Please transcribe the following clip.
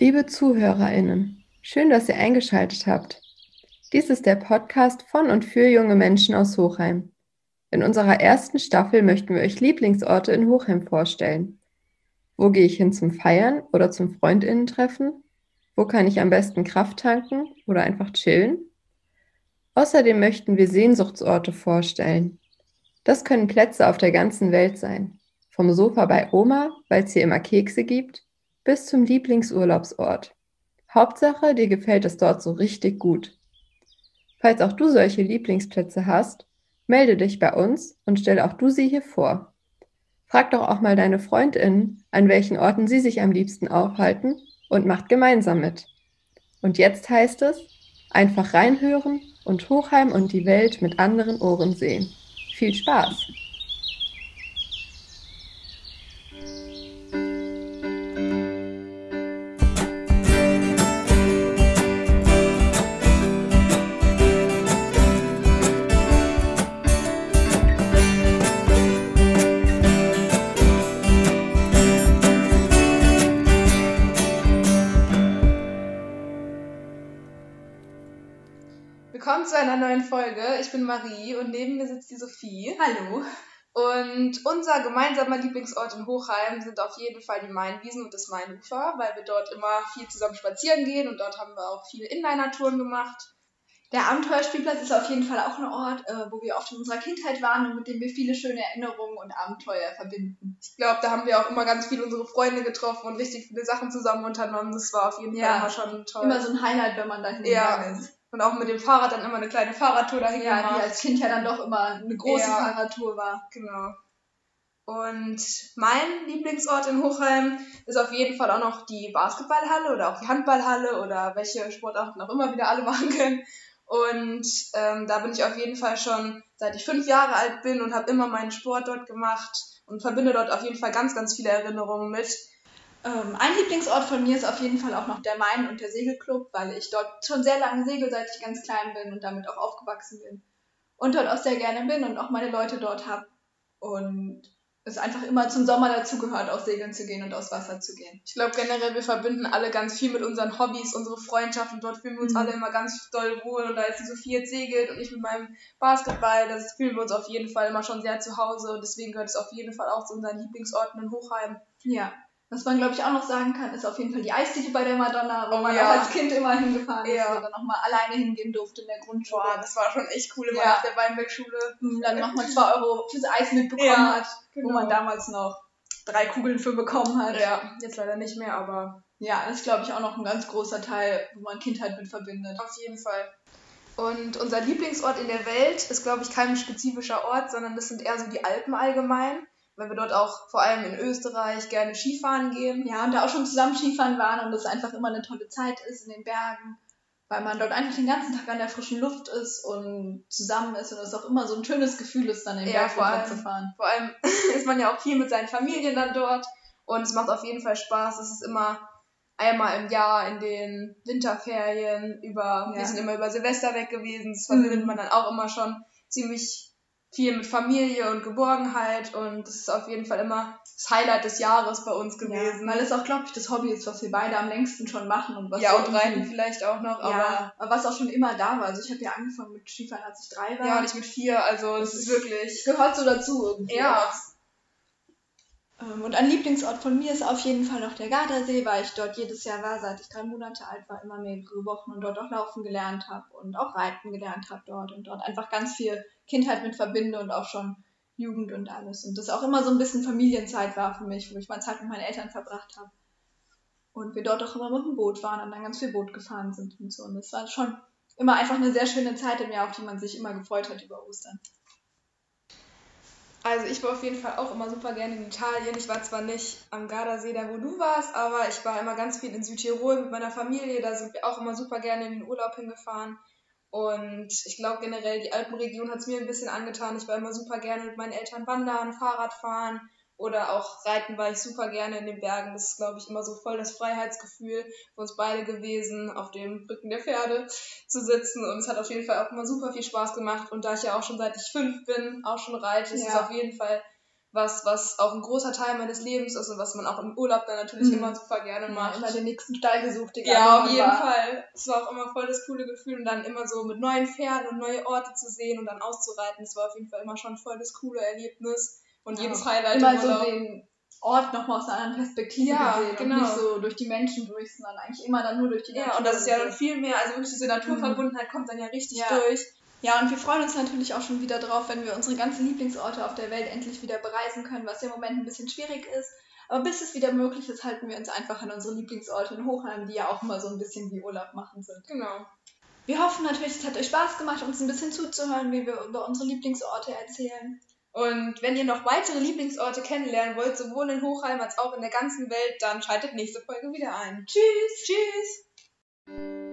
Liebe ZuhörerInnen, schön, dass ihr eingeschaltet habt. Dies ist der Podcast von und für junge Menschen aus Hochheim. In unserer ersten Staffel möchten wir euch Lieblingsorte in Hochheim vorstellen. Wo gehe ich hin zum Feiern oder zum Freundinnen-Treffen? Wo kann ich am besten Kraft tanken oder einfach chillen? Außerdem möchten wir Sehnsuchtsorte vorstellen. Das können Plätze auf der ganzen Welt sein. Vom Sofa bei Oma, weil es hier immer Kekse gibt, bis zum Lieblingsurlaubsort. Hauptsache, dir gefällt es dort so richtig gut. Falls auch du solche Lieblingsplätze hast, melde dich bei uns und stell auch du sie hier vor. Frag doch auch mal deine Freundinnen, an welchen Orten sie sich am liebsten aufhalten und macht gemeinsam mit. Und jetzt heißt es, einfach reinhören und Hochheim und die Welt mit anderen Ohren sehen. Viel Spaß! Willkommen zu einer neuen Folge. Ich bin Marie und neben mir sitzt die Sophie. Hallo. Und unser gemeinsamer Lieblingsort in Hochheim sind auf jeden Fall die Mainwiesen und das Mainufer, weil wir dort immer viel zusammen spazieren gehen und dort haben wir auch viele Inliner-Touren gemacht. Der Abenteuerspielplatz ist auf jeden Fall auch ein Ort, äh, wo wir oft in unserer Kindheit waren und mit dem wir viele schöne Erinnerungen und Abenteuer verbinden. Ich glaube, da haben wir auch immer ganz viele unsere Freunde getroffen und richtig viele Sachen zusammen unternommen. Das war auf jeden Fall Ja. immer schon toll. Immer so ein Highlight, wenn man da ja. hingegangen ist. Und auch mit dem Fahrrad dann immer eine kleine Fahrradtour dahin Ja, gemacht. die als Kind ja dann doch immer eine große Ja. Fahrradtour war. Genau. Und mein Lieblingsort in Hochheim ist auf jeden Fall auch noch die Basketballhalle oder auch die Handballhalle oder welche Sportarten auch immer wieder alle machen können. Und ähm, da bin ich auf jeden Fall schon seit ich fünf Jahre alt bin und habe immer meinen Sport dort gemacht und verbinde dort auf jeden Fall ganz, ganz viele Erinnerungen mit. Ähm, ein Lieblingsort von mir ist auf jeden Fall auch noch der Main und der Segelclub, weil ich dort schon sehr lange segel, seit ich ganz klein bin und damit auch aufgewachsen bin. Und dort auch sehr gerne bin und auch meine Leute dort habe. Und es einfach immer zum Sommer dazugehört, auch segeln zu gehen und aufs Wasser zu gehen. Ich glaube generell, wir verbinden alle ganz viel mit unseren Hobbys, unsere Freundschaft und dort fühlen wir uns Mhm. alle immer ganz doll wohl. Und da jetzt die Sophie jetzt segelt und ich mit meinem Basketball, das fühlen wir uns auf jeden Fall immer schon sehr zu Hause und deswegen gehört es auf jeden Fall auch zu unseren Lieblingsorten in Hochheim. Ja. Was man, glaube ich, auch noch sagen kann, ist auf jeden Fall die Eisdiele bei der Madonna, wo man ja. auch als Kind immer hingefahren ist Ja. oder nochmal alleine hingehen durfte in der Grundschule. Boah, das war schon echt cool immer Ja. nach der Weinbergschule. Und dann nochmal 2 Euro fürs Eis mitbekommen Ja, hat, genau. wo man damals noch drei Kugeln für bekommen hat. Ja, jetzt leider nicht mehr, aber Ja, das ist, glaube ich, auch noch ein ganz großer Teil, wo man Kindheit mit verbindet. auf jeden Fall. Und unser Lieblingsort in der Welt ist, glaube ich, kein spezifischer Ort, sondern das sind eher so die Alpen allgemein, weil wir dort auch vor allem in Österreich gerne Skifahren gehen. Ja, und da auch schon zusammen Skifahren waren und es einfach immer eine tolle Zeit ist in den Bergen, weil man dort einfach den ganzen Tag an der frischen Luft ist und zusammen ist und es auch immer so ein schönes Gefühl ist, dann den Ja, Berg vor runter allem. zu fahren. Vor allem ist man ja auch viel mit seinen Familien dann dort und es macht auf jeden Fall Spaß. Es ist immer einmal im Jahr in den Winterferien über, wir Ja. sind immer über Silvester weg gewesen. Das verbindet Mhm. man dann auch immer schon ziemlich viel mit Familie und Geborgenheit und das ist auf jeden Fall immer das Highlight des Jahres bei uns gewesen. Ja, weil es auch, glaube ich, das Hobby ist, was wir beide am längsten schon machen und was ja, und Reiten vielleicht auch noch, aber ja, aber was auch schon immer da war. Also ich habe ja angefangen mit Skifahren, als ich drei war. ja, und ich mit vier, also es ist- wirklich. gehört so dazu irgendwie. Ja. Ähm, Und ein Lieblingsort von mir ist auf jeden Fall noch der Gardasee, weil ich dort jedes Jahr war, seit ich drei Monate alt war, immer mehrere Wochen und dort auch laufen gelernt habe und auch reiten gelernt habe dort und dort einfach ganz viel Kindheit mit verbinde und auch schon Jugend und alles. Und das auch immer so ein bisschen Familienzeit war für mich, wo ich mal Zeit mit meinen Eltern verbracht habe. Und wir dort auch immer mit dem Boot waren und dann ganz viel Boot gefahren sind und so. Und das war schon immer einfach eine sehr schöne Zeit im Jahr, auf die man sich immer gefreut hat über Ostern. Also ich war auf jeden Fall auch immer super gerne in Italien. Ich war zwar nicht am Gardasee, da wo du warst, aber ich war immer ganz viel in Südtirol mit meiner Familie. Da sind wir auch immer super gerne in den Urlaub hingefahren. Und ich glaube generell, die Alpenregion hat es mir ein bisschen angetan. Ich war immer super gerne mit meinen Eltern wandern, Fahrrad fahren oder auch reiten war ich super gerne in den Bergen. Das ist, glaube ich, immer so voll das Freiheitsgefühl für uns beide gewesen, auf dem Rücken der Pferde zu sitzen. Und es hat auf jeden Fall auch immer super viel Spaß gemacht. Und da ich ja auch schon seit ich fünf bin, auch schon reite, ist es Ja. auf jeden Fall was, was auch ein großer Teil meines Lebens ist und was man auch im Urlaub dann natürlich mhm. immer super gerne macht. Ja, immer den nächsten Stall gesucht, egal Ja, auf jeden war. Fall. Es war auch immer voll das coole Gefühl und dann immer so mit neuen Pferden und neue Orte zu sehen und dann auszureiten. Das war auf jeden Fall immer schon voll das coole Erlebnis und ja. jedes Highlight immer so den Ort nochmal aus einer anderen Perspektive ja, gesehen genau. und nicht so durch die Menschen durch, sondern eigentlich immer dann nur durch die Natur. Ja, und das ist ja dann viel mehr, also wirklich diese Naturverbundenheit mhm. kommt dann ja richtig ja. durch. Ja, und wir freuen uns natürlich auch schon wieder drauf, wenn wir unsere ganzen Lieblingsorte auf der Welt endlich wieder bereisen können, was ja im Moment ein bisschen schwierig ist. Aber bis es wieder möglich ist, halten wir uns einfach an unsere Lieblingsorte in Hochheim, die ja auch immer so ein bisschen wie Urlaub machen sind. Genau. Wir hoffen natürlich, es hat euch Spaß gemacht, uns ein bisschen zuzuhören, wie wir über unsere Lieblingsorte erzählen. Und wenn ihr noch weitere Lieblingsorte kennenlernen wollt, sowohl in Hochheim als auch in der ganzen Welt, dann schaltet nächste Folge wieder ein. Tschüss! Tschüss!